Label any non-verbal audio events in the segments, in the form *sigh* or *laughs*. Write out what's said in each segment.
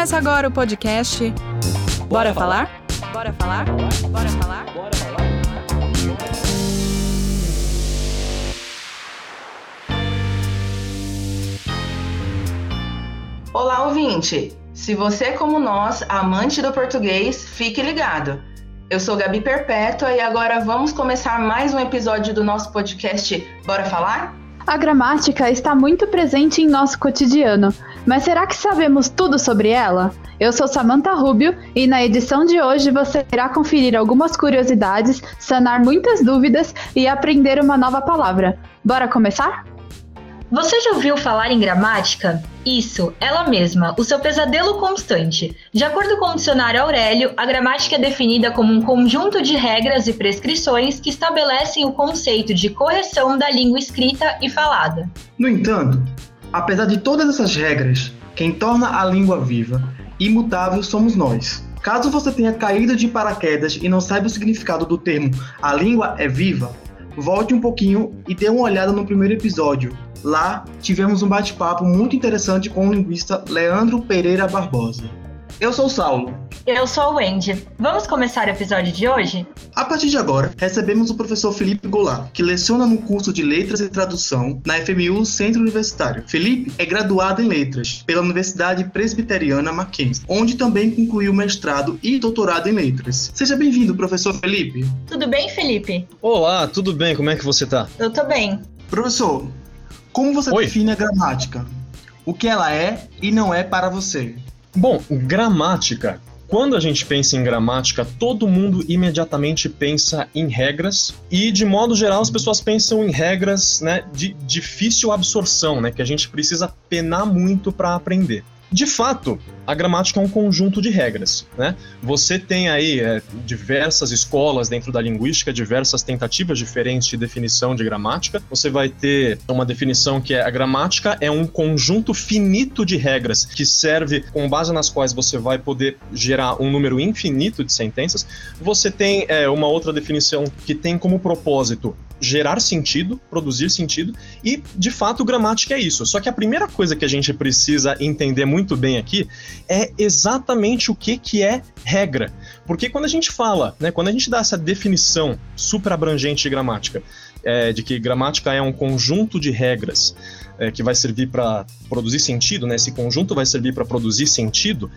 Começa agora o podcast Bora, falar? Bora falar? Bora falar? Bora falar? Olá, ouvinte! Se você é como nós, amante do português, fique ligado. Eu sou Gabi Perpétua e agora vamos começar mais um episódio do nosso podcast Bora Falar? A gramática está muito presente em nosso cotidiano, mas será que sabemos tudo sobre ela? Eu sou Samantha Rubio e na edição de hoje você irá conferir algumas curiosidades, sanar muitas dúvidas e aprender uma nova palavra. Bora começar? Você já ouviu falar em gramática? Isso, ela mesma, o seu pesadelo constante. De acordo com o dicionário Aurélio, a gramática é definida como um conjunto de regras e prescrições que estabelecem o conceito de correção da língua escrita e falada. No entanto, apesar de todas essas regras, quem torna a língua viva, imutável somos nós. Caso você tenha caído de paraquedas e não saiba o significado do termo a língua é viva, volte um pouquinho e dê uma olhada no primeiro episódio. Lá tivemos um bate-papo muito interessante com o linguista Leandro Pereira Barbosa. Eu sou o Saulo. Eu sou o Wendy. Vamos começar o episódio de hoje? A partir de agora, recebemos o professor Felipe Goulart, que leciona no curso de Letras e Tradução na FMU Centro Universitário. Felipe é graduado em Letras pela Universidade Presbiteriana Mackenzie, onde também concluiu mestrado e doutorado em Letras. Seja bem-vindo, professor Felipe. Tudo bem, Felipe? Olá, tudo bem? Como é que você tá? Eu tô bem. Professor, como você Oi. define a gramática? O que ela é e não é para você? Bom, gramática. Quando a gente pensa em gramática, todo mundo imediatamente pensa em regras e, de modo geral, as pessoas pensam em regras né, de difícil absorção, né, que a gente precisa penar muito para aprender. De fato, a gramática é um conjunto de regras, né? Você tem aí é, diversas escolas dentro da linguística, diversas tentativas diferentes de definição de gramática. Você vai ter uma definição que é a gramática é um conjunto finito de regras que serve com base nas quais você vai poder gerar um número infinito de sentenças. Você tem é, uma outra definição que tem como propósito gerar sentido, produzir sentido, e de fato gramática é isso. Só que a primeira coisa que a gente precisa entender muito bem aqui é exatamente o que, que é regra. Porque quando a gente fala, né, quando a gente dá essa definição super abrangente de gramática, é, de que gramática é um conjunto de regras é, que vai servir para produzir sentido, né, esse conjunto vai servir para produzir sentido,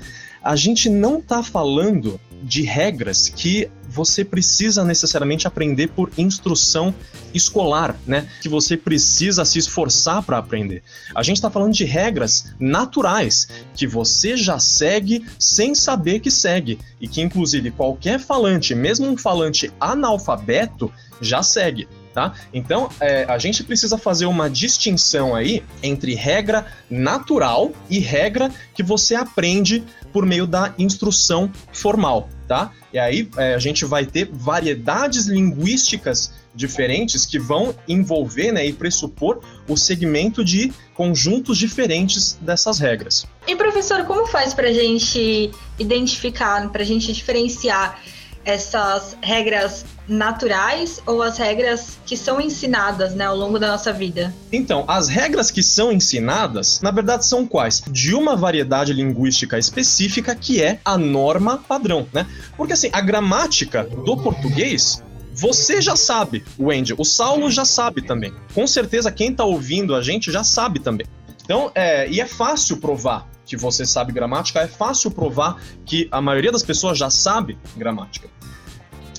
a gente não está falando de regras que você precisa necessariamente aprender por instrução escolar, né? Que você precisa se esforçar para aprender. A gente está falando de regras naturais que você já segue sem saber que segue e que inclusive qualquer falante, mesmo um falante analfabeto, já segue. Tá? Então, é, a gente precisa fazer uma distinção aí entre regra natural e regra que você aprende por meio da instrução formal, tá? E aí é, a gente vai ter variedades linguísticas diferentes que vão envolver né, e pressupor o segmento de conjuntos diferentes dessas regras. E professor, como faz para a gente identificar, para a gente diferenciar essas regras naturais ou as regras que são ensinadas né, ao longo da nossa vida? Então, as regras que são ensinadas, na verdade, são quais? De uma variedade linguística específica que é a norma padrão, né? Porque assim, a gramática do português você já sabe, Wendy, o Saulo já sabe também. Com certeza quem está ouvindo a gente já sabe também. Então, é, e é fácil provar que você sabe gramática, é fácil provar que a maioria das pessoas já sabe gramática.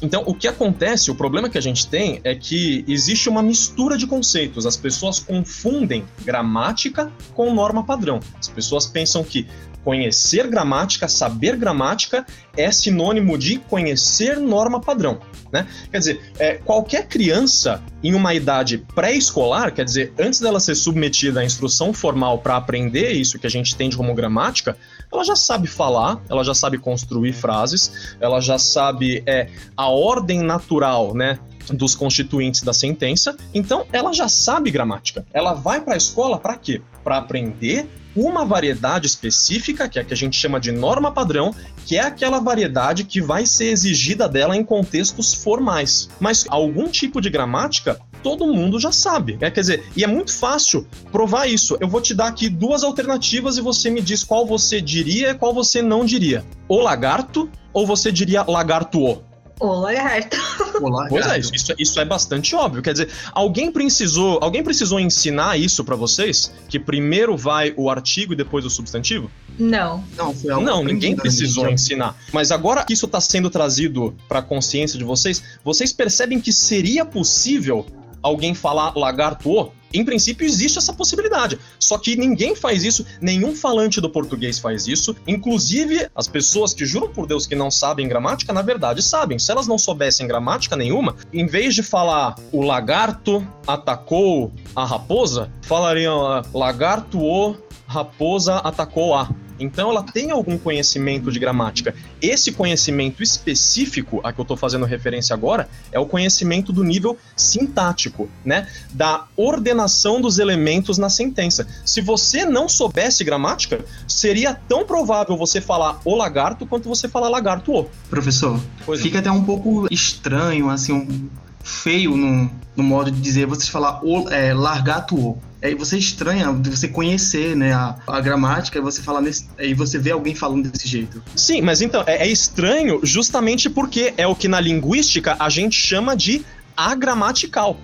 Então, o que acontece, o problema que a gente tem é que existe uma mistura de conceitos. As pessoas confundem gramática com norma padrão. As pessoas pensam que conhecer gramática, saber gramática, é sinônimo de conhecer norma padrão. Né? Quer dizer, é, qualquer criança em uma idade pré-escolar, quer dizer, antes dela ser submetida à instrução formal para aprender isso que a gente entende como gramática, ela já sabe falar, ela já sabe construir frases, ela já sabe é, a ordem natural, né? dos constituintes da sentença, então ela já sabe gramática. Ela vai para a escola para quê? Para aprender uma variedade específica, que é a que a gente chama de norma padrão, que é aquela variedade que vai ser exigida dela em contextos formais. Mas algum tipo de gramática todo mundo já sabe. Quer dizer, e é muito fácil provar isso. Eu vou te dar aqui duas alternativas e você me diz qual você diria e qual você não diria. O lagarto ou você diria lagarto o? O lagarto. O lagarto. Pois é, isso, isso, é- bastante óbvio. Quer dizer, alguém precisou, alguém precisou ensinar isso pra vocês? Que primeiro vai o artigo e depois o substantivo? Não. Não, foi algo Não, ninguém precisou ensinar. Mas agora que isso está sendo trazido para a consciência de vocês, vocês percebem que seria possível alguém falar lagarto? Em princípio, existe essa possibilidade. Só que ninguém faz isso, nenhum falante do português faz isso. Inclusive, as pessoas que juram por Deus que não sabem gramática, na verdade sabem. Se elas não soubessem gramática nenhuma, em vez de falar o lagarto atacou a raposa, falariam lagarto o raposa atacou a. Então ela tem algum conhecimento de gramática. Esse conhecimento específico a que eu estou fazendo referência agora é o conhecimento do nível sintático, né? Da ordenação dos elementos na sentença. Se você não soubesse gramática, seria tão provável você falar o lagarto quanto você falar lagarto o. Professor, Pois é. fica até um pouco estranho, assim, um, feio no, no modo de dizer vocês falar o, é, largato o. Aí você estranha você conhecer né, a, a gramática e você falar nesse, aí você vê alguém falando desse jeito. Sim, mas então, é, é estranho justamente porque é o que na linguística a gente chama de agramatical.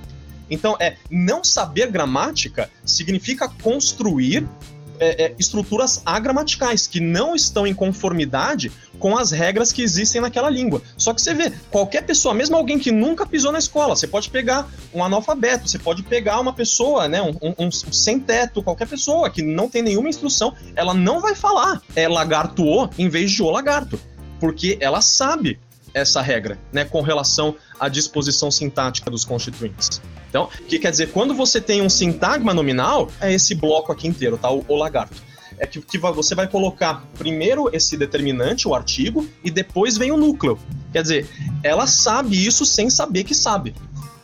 Então, é não saber gramática significa construir é, é, estruturas agramaticais que não estão em conformidade com as regras que existem naquela língua. Só que você vê, qualquer pessoa, mesmo alguém que nunca pisou na escola, você pode pegar um analfabeto, você pode pegar uma pessoa, né, um, um- um sem teto, qualquer pessoa que não tem nenhuma instrução, ela não vai falar é lagarto o em vez de o lagarto, porque ela sabe essa regra, né, com relação à disposição sintática dos constituintes. Então, o que quer dizer? Quando você tem um sintagma nominal, é esse bloco aqui inteiro, tá? O, o lagarto. É que, que você vai colocar primeiro esse determinante, o artigo, e depois vem o núcleo. Quer dizer, ela sabe isso sem saber que sabe.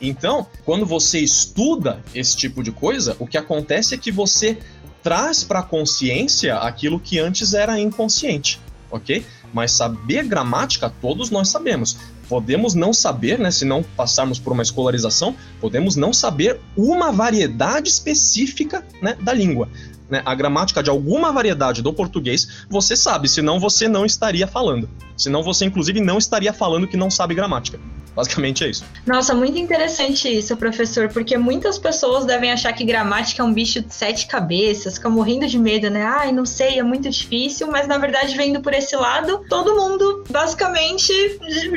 Então, quando você estuda esse tipo de coisa, o que acontece é que você traz para a consciência aquilo que antes era inconsciente, ok? Mas saber gramática, todos nós sabemos. Podemos não saber, né, se não passarmos por uma escolarização, podemos não saber uma variedade específica né, da língua. Né? A gramática de alguma variedade do português, você sabe, senão você não estaria falando. Senão você, inclusive, não estaria falando que não sabe gramática. Basicamente é isso. Nossa, muito interessante isso, professor, porque muitas pessoas devem achar que gramática é um bicho de sete cabeças, ficam morrendo de medo, né? Ai, não sei, é muito difícil, mas na verdade, vendo por esse lado, todo mundo basicamente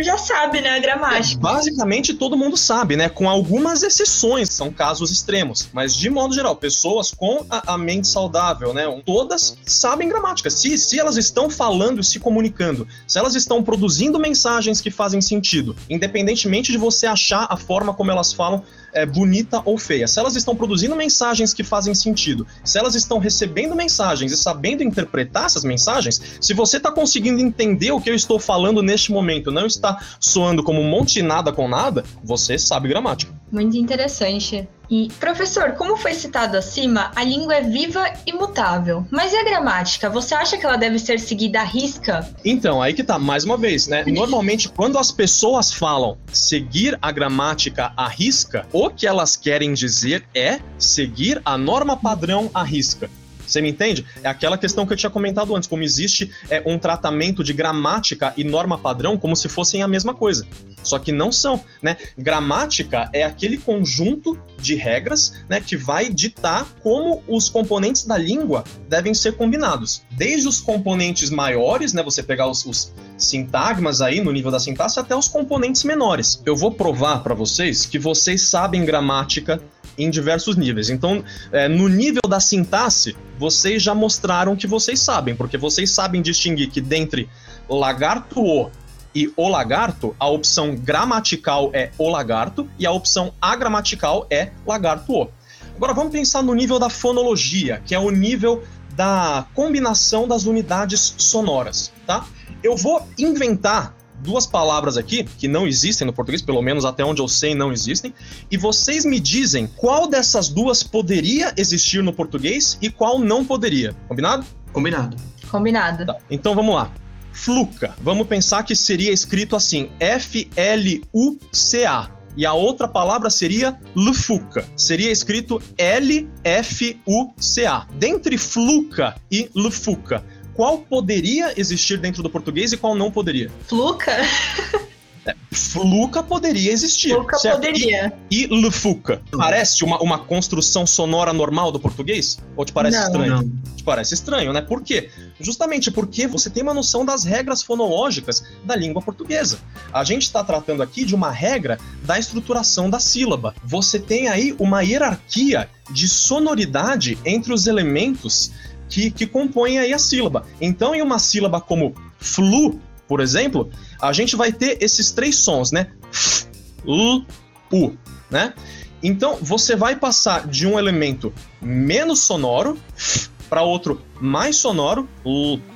já sabe, né, a gramática. Basicamente todo mundo sabe, né? Com algumas exceções, são casos extremos. Mas de modo geral, pessoas com a, a mente saudável, né? Todas sabem gramática. Se, se elas estão falando e se comunicando, se elas estão produzindo mensagens que fazem sentido, independentemente de você achar a forma como elas falam é, bonita ou feia. Se elas estão produzindo mensagens que fazem sentido, se elas estão recebendo mensagens e sabendo interpretar essas mensagens, se você está conseguindo entender o que eu estou falando neste momento, não está soando como um monte de nada com nada, você sabe gramática. Muito interessante. E, professor, como foi citado acima, a língua é viva e mutável. Mas e a gramática? Você acha que ela deve ser seguida à risca? Então, aí que tá, mais uma vez, né? Normalmente, quando as pessoas falam seguir a gramática à risca, o que elas querem dizer é seguir a norma padrão à risca. Você me entende? É aquela questão que eu tinha comentado antes, como existe é, um tratamento de gramática e norma padrão como se fossem a mesma coisa. Só que não são, né? Gramática é aquele conjunto de regras, né, que vai ditar como os componentes da língua devem ser combinados. Desde os componentes maiores, né, você pegar os, os sintagmas aí no nível da sintaxe até os componentes menores. Eu vou provar para vocês que vocês sabem gramática em diversos níveis. Então, é, no nível da sintaxe, vocês já mostraram que vocês sabem, porque vocês sabem distinguir que dentre lagarto o e o lagarto, a opção gramatical é o lagarto e a opção agramatical é lagarto o. Agora vamos pensar no nível da fonologia, que é o nível da combinação das unidades sonoras, tá? Eu vou inventar duas palavras aqui que não existem no português, pelo menos até onde eu sei não existem, e vocês me dizem qual dessas duas poderia existir no português e qual não poderia. Combinado? Combinado. Combinado. Tá. Então vamos lá. Fluca. Vamos pensar que seria escrito assim: F-L-U-C-A. e a outra palavra seria lufuca. Seria escrito L-F-U-C-A. Dentre fluca e lufuca, qual poderia existir dentro do português e qual não poderia? Fluca? Fluca poderia existir. Fluca certo? poderia. E, e lufuca? Parece uma, uma construção sonora normal do português? Ou te parece Não. estranho? Não. Te parece estranho, né? Por quê? Justamente porque você tem uma noção das regras fonológicas da língua portuguesa. A gente está tratando aqui de uma regra da estruturação da sílaba. Você tem aí uma hierarquia de sonoridade entre os elementos que, que compõem aí a sílaba. Então, em uma sílaba como flu, por exemplo, a gente vai ter esses três sons, né? F, L, U, né? Então, você vai passar de um elemento menos sonoro para outro mais sonoro,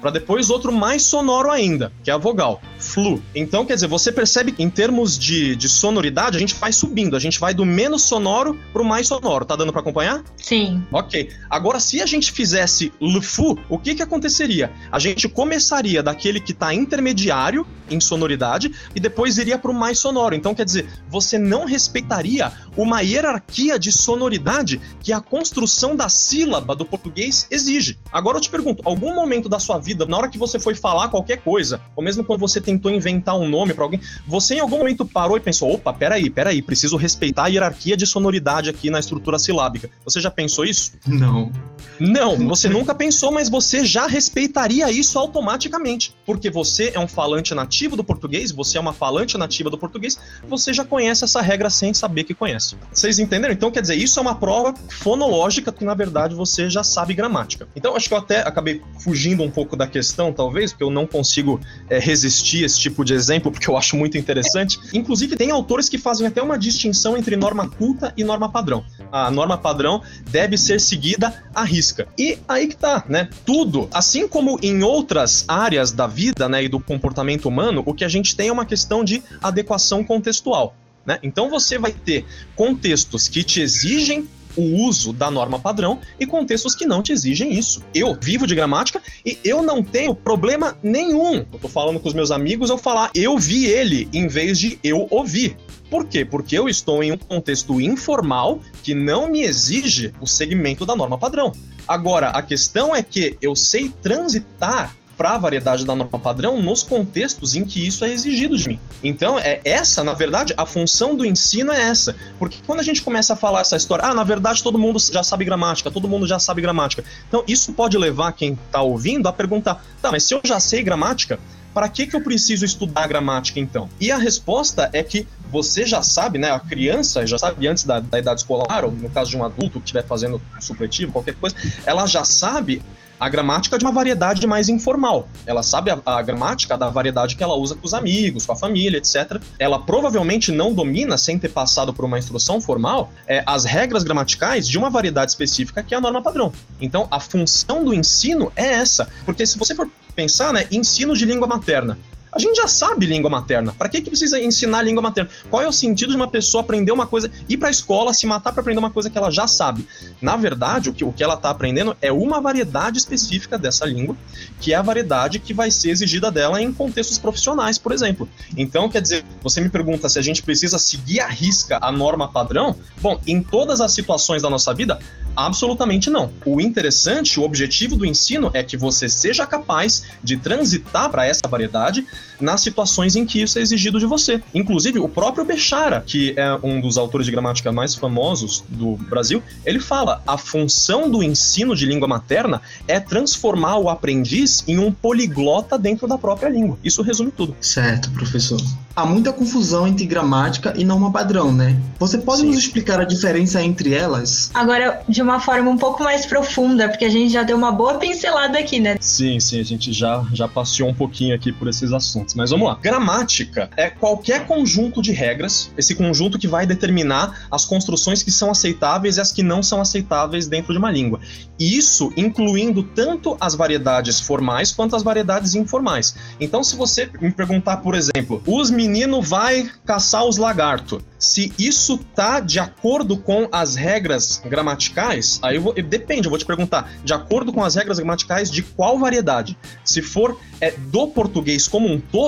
para depois outro mais sonoro ainda, que é a vogal, flu. Então, quer dizer, você percebe que em termos de, de sonoridade, a gente vai subindo, a gente vai do menos sonoro pro mais sonoro. Tá dando para acompanhar? Sim. Ok. Agora, se a gente fizesse lufu, o que que aconteceria? A gente começaria daquele que tá intermediário em sonoridade e depois iria pro mais sonoro. Então, quer dizer, você não respeitaria uma hierarquia de sonoridade que a construção da sílaba do português exige. Agora eu te pergunto, algum momento da sua vida, na hora que você foi falar qualquer coisa, ou mesmo quando você tentou inventar um nome para alguém, você em algum momento parou e pensou: opa, peraí, peraí, preciso respeitar a hierarquia de sonoridade aqui na estrutura silábica. Você já pensou isso? Não. Não, você nunca pensou, mas você já respeitaria isso automaticamente. Porque você é um falante nativo do português, você é uma falante nativa do português, você já conhece essa regra sem saber que conhece. Vocês entenderam? Então, quer dizer, isso é uma prova fonológica que, na verdade, você já sabe gramática. Então, acho que eu até acabei fugindo um pouco da questão, talvez, porque eu não consigo é, resistir a esse tipo de exemplo, porque eu acho muito interessante. *laughs* Inclusive, tem autores que fazem até uma distinção entre norma culta e norma padrão. A norma padrão deve ser seguida à risca. E aí que tá, né? Tudo, assim como em outras áreas da vida, né, e do comportamento humano, o que a gente tem é uma questão de adequação contextual. Né? Então você vai ter contextos que te exigem o uso da norma padrão e contextos que não te exigem isso. Eu vivo de gramática e eu não tenho problema nenhum. Eu tô falando com os meus amigos, eu falar eu vi ele em vez de eu ouvi. Por quê? Porque eu estou em um contexto informal que não me exige o segmento da norma padrão. Agora, a questão é que eu sei transitar para a variedade da norma padrão nos contextos em que isso é exigido de mim. Então, é essa, na verdade, a função do ensino é essa. Porque quando a gente começa a falar essa história, ah, na verdade todo mundo já sabe gramática, todo mundo já sabe gramática. Então, isso pode levar quem está ouvindo a perguntar: tá, mas se eu já sei gramática, para que, que eu preciso estudar gramática então? E a resposta é que você já sabe, né? A criança já sabe antes da, da idade escolar, ou no caso de um adulto que estiver fazendo supletivo, qualquer coisa, ela já sabe a gramática de uma variedade mais informal. Ela sabe a, a, gramática da variedade que ela usa com os amigos, com a família, etc. Ela provavelmente não domina, sem ter passado por uma instrução formal, é, as regras gramaticais de uma variedade específica que é a norma padrão. Então, a função do ensino é essa. Porque se você for pensar, né, ensino de língua materna. A gente já sabe língua materna. Para que, que precisa ensinar língua materna? Qual é o sentido de uma pessoa aprender uma coisa, ir para a escola, se matar para aprender uma coisa que ela já sabe? Na verdade, o que, o que ela está aprendendo é uma variedade específica dessa língua, que é a variedade que vai ser exigida dela em contextos profissionais, por exemplo. Então, quer dizer, você me pergunta se a gente precisa seguir à risca a norma padrão? Bom, em todas as situações da nossa vida, Absolutamente não. O interessante, o objetivo do ensino é que você seja capaz de transitar para essa variedade nas situações em que isso é exigido de você. Inclusive, o próprio Bechara, que é um dos autores de gramática mais famosos do Brasil, ele fala: a função do ensino de língua materna é transformar o aprendiz em um poliglota dentro da própria língua. Isso resume tudo. Certo, professor. Há muita confusão entre gramática e norma padrão, né? Você pode Sim. nos explicar a diferença entre elas? Agora, de uma forma um pouco mais profunda, porque a gente já deu uma boa pincelada aqui, né? Sim, sim, a gente já, já passeou um pouquinho aqui por esses assuntos. Mas vamos lá. Gramática é qualquer conjunto de regras, esse conjunto que vai determinar as construções que são aceitáveis e as que não são aceitáveis dentro de uma língua. E isso incluindo tanto as variedades formais quanto as variedades informais. Então, se você me perguntar, por exemplo, os meninos vai caçar os lagartos, se isso tá de acordo com as regras gramaticais, aí eu vou, depende, eu vou te perguntar, de acordo com as regras gramaticais de qual variedade? Se for é, do português como um todo,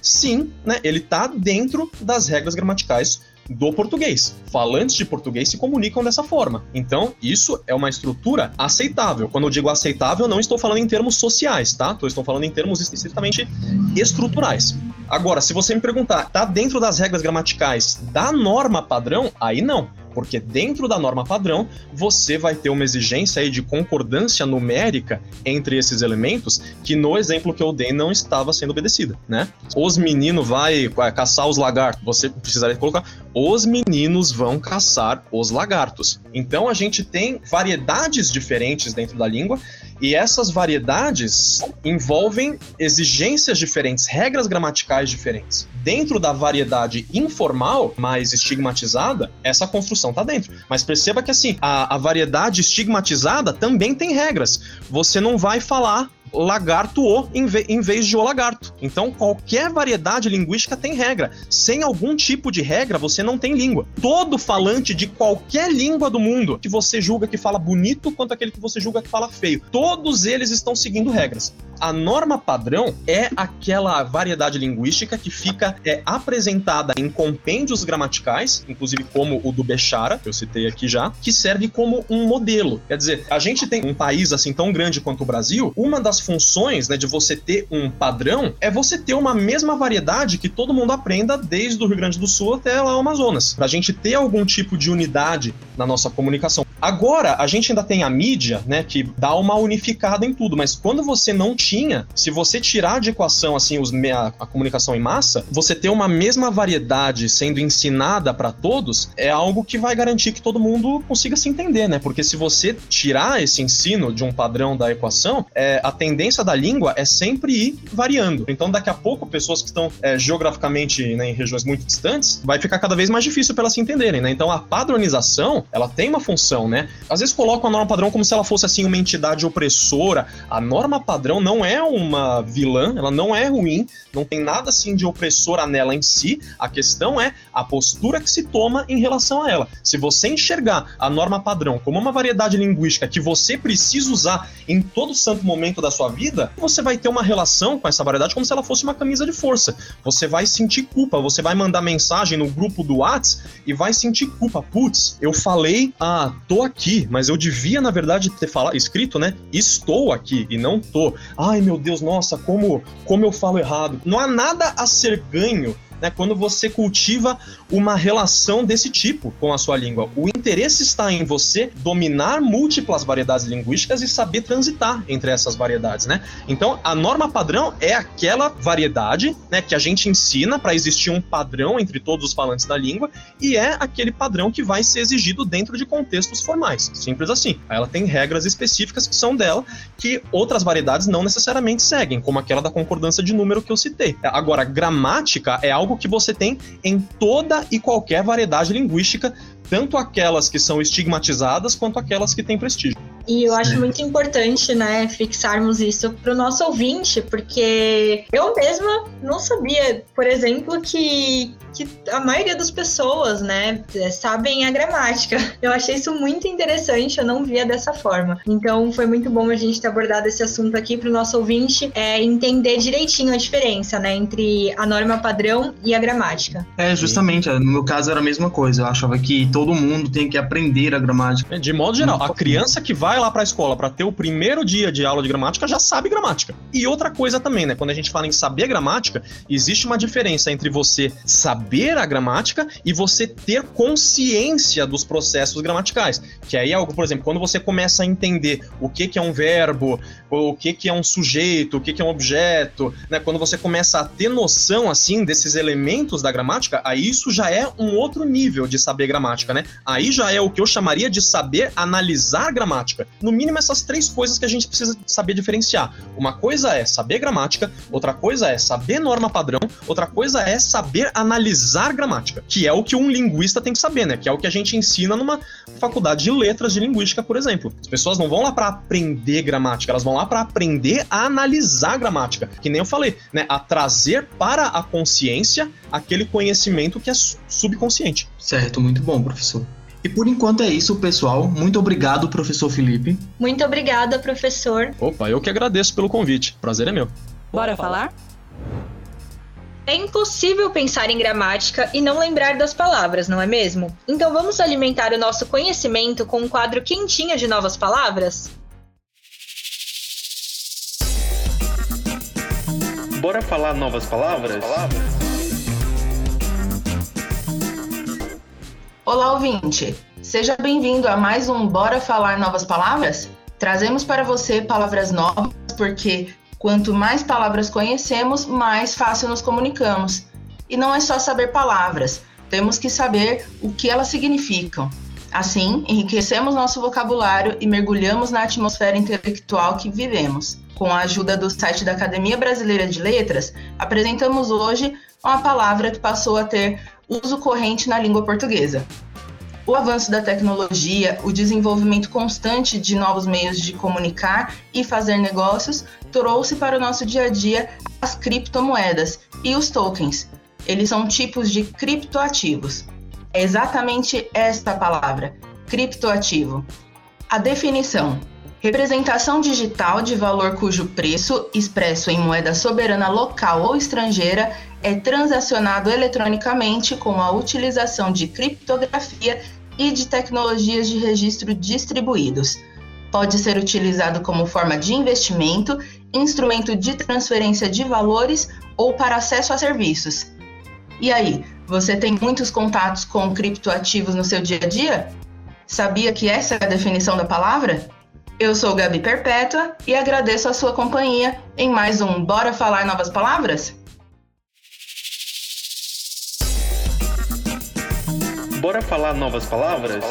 sim, né, ele tá dentro das regras gramaticais do português. Falantes de português se comunicam dessa forma. Então, isso é uma estrutura aceitável. Quando eu digo aceitável, não estou falando em termos sociais, tá? Estou falando em termos estritamente estruturais. Agora, se você me perguntar, tá dentro das regras gramaticais da norma padrão? Aí não porque dentro da norma padrão você vai ter uma exigência aí de concordância numérica entre esses elementos que no exemplo que eu dei não estava sendo obedecida, né? Os meninos vai caçar os lagartos, você precisaria colocar os meninos vão caçar os lagartos. Então a gente tem variedades diferentes dentro da língua e essas variedades envolvem exigências diferentes, regras gramaticais diferentes. Dentro da variedade informal, mais estigmatizada, essa construção está dentro. Mas perceba que assim, a, a variedade estigmatizada também tem regras. Você não vai falar lagarto o em, ve em vez de o lagarto. Então, qualquer variedade linguística tem regra. Sem algum tipo de regra, você não tem língua. Todo falante de qualquer língua do mundo que você julga que fala bonito quanto aquele que você julga que fala feio, todos eles estão seguindo regras. A norma padrão é aquela variedade linguística que fica é, apresentada em compêndios gramaticais, inclusive como o do Bechara, que eu citei aqui já, que serve como um modelo. Quer dizer, a gente tem um país assim tão grande quanto o Brasil, uma das funções né, de você ter um padrão é você ter uma mesma variedade que todo mundo aprenda desde o Rio Grande do Sul até lá o Amazonas. Pra gente ter algum tipo de unidade na nossa comunicação. Agora, a gente ainda tem a mídia, né, que dá uma unificada em tudo, mas quando você não tinha, se você tirar de equação assim os, a, a comunicação em massa, você ter uma mesma variedade sendo ensinada para todos é algo que vai garantir que todo mundo consiga se entender, né? Porque se você tirar esse ensino de um padrão da equação, é, a tendência da língua é sempre ir variando. Então, daqui a pouco, pessoas que estão é, geograficamente né, em regiões muito distantes, vai ficar cada vez mais difícil para elas se entenderem, né? Então, a padronização, ela tem uma função, né? Às vezes colocam a norma padrão como se ela fosse assim uma entidade opressora. A norma padrão não é uma vilã, ela não é ruim, não tem nada assim de opressora nela em si. A questão é a postura que se toma em relação a ela. Se você enxergar a norma padrão como uma variedade linguística que você precisa usar em todo santo momento da sua vida, você vai ter uma relação com essa variedade como se ela fosse uma camisa de força. Você vai sentir culpa, você vai mandar mensagem no grupo do Whats e vai sentir culpa. Putz, eu falei, ah, tô aqui, mas eu devia, na verdade, ter falado, escrito, né? Estou aqui e não tô. Ai, meu Deus, nossa, como, como eu falo errado. Não há nada a ser ganho né, quando você cultiva uma relação desse tipo com a sua língua. O interesse está em você dominar múltiplas variedades linguísticas e saber transitar entre essas variedades, né? Então, a norma padrão é aquela variedade, né, que a gente ensina para existir um padrão entre todos os falantes da língua e é aquele padrão que vai ser exigido dentro de contextos formais. Simples assim. Ela tem regras específicas que são dela que outras variedades não necessariamente seguem, como aquela da concordância de número que eu citei. Agora, gramática é algo algo que você tem em toda e qualquer variedade linguística, tanto aquelas que são estigmatizadas quanto aquelas que têm prestígio. E eu acho muito importante, né, fixarmos isso para o nosso ouvinte, porque eu mesma não sabia, por exemplo, que, que a maioria das pessoas, né, sabem a gramática. *laughs* Eu achei isso muito interessante, eu não via dessa forma. Então foi muito bom a gente ter abordado esse assunto aqui para o nosso ouvinte é, entender direitinho a diferença, né, entre a norma padrão e a gramática. É, justamente, no meu caso era a mesma coisa. Eu achava que todo mundo tem que aprender a gramática. É, de modo geral, a criança que vai vai lá para a escola para ter o primeiro dia de aula de gramática já sabe gramática. E outra coisa também, né? Quando a gente fala em saber gramática, existe uma diferença entre você saber a gramática e você ter consciência dos processos gramaticais. Que aí é algo, por exemplo, quando você começa a entender o que, que é um verbo, o que, que é um sujeito, o que, que é um objeto, né? Quando você começa a ter noção, assim, desses elementos da gramática, aí isso já é um outro nível de saber gramática, né? Aí já é o que eu chamaria de saber analisar gramática. No mínimo, essas três coisas que a gente precisa saber diferenciar. Uma coisa é saber gramática, outra coisa é saber norma padrão, outra coisa é saber analisar gramática, que é o que um linguista tem que saber, né? Que é o que a gente ensina numa faculdade de letras de linguística, por exemplo. As pessoas não vão lá para aprender gramática, elas vão lá para aprender a analisar gramática, que nem eu falei, né? A trazer para a consciência aquele conhecimento que é subconsciente. Certo, muito bom, professor. E por enquanto é isso, pessoal. Muito obrigado, professor Felipe. Muito obrigada, professor. Opa, eu que agradeço pelo convite. Prazer é meu. Bora falar? É impossível pensar em gramática e não lembrar das palavras, não é mesmo? Então vamos alimentar o nosso conhecimento com um quadro quentinho de novas palavras? Bora falar novas palavras? Olá, ouvinte! Seja bem-vindo a mais um Bora Falar Novas Palavras? Trazemos para você palavras novas porque Quanto mais palavras conhecemos, mais fácil nos comunicamos. E não é só saber palavras, temos que saber o que elas significam. Assim, enriquecemos nosso vocabulário e mergulhamos na atmosfera intelectual que vivemos. Com a ajuda do site da Academia Brasileira de Letras, apresentamos hoje uma palavra que passou a ter uso corrente na língua portuguesa, o avanço da tecnologia, o desenvolvimento constante de novos meios de comunicar e fazer negócios trouxe para o nosso dia a dia as criptomoedas e os tokens. Eles são tipos de criptoativos. É exatamente esta palavra, criptoativo. A definição: representação digital de valor cujo preço, expresso em moeda soberana local ou estrangeira, é transacionado eletronicamente com a utilização de criptografia e de tecnologias de registro distribuídos. Pode ser utilizado como forma de investimento, instrumento de transferência de valores ou para acesso a serviços. E aí, você tem muitos contatos com criptoativos no seu dia a dia? Sabia que essa é a definição da palavra? Eu sou Gabi Perpétua e agradeço a sua companhia em mais um Bora Falar Novas Palavras? Bora falar novas palavras?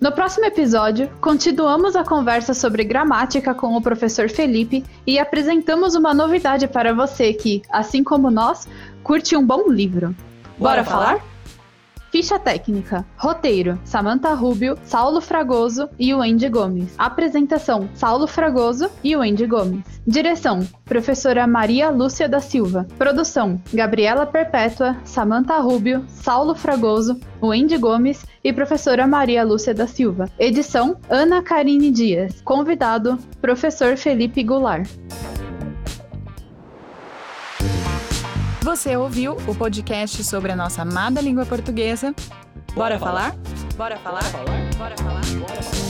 No próximo episódio, continuamos a conversa sobre gramática com o professor Felipe e apresentamos uma novidade para você que, assim como nós, curte um bom livro. Bora, Bora falar? Ficha técnica. Roteiro: Samantha Rubio, Saulo Fragoso e Wendy Gomes. Apresentação: Saulo Fragoso e Wendy Gomes. Direção: Professora Maria Lúcia da Silva. Produção: Gabriela Perpétua, Samantha Rubio, Saulo Fragoso, Wendy Gomes e professora Maria Lúcia da Silva. Edição: Ana Karine Dias. Convidado: Professor Felipe Goulart. Você ouviu o podcast sobre a nossa amada língua portuguesa. Bora, Bora falar? falar? Bora falar? Bora falar? Bora falar? Bora falar?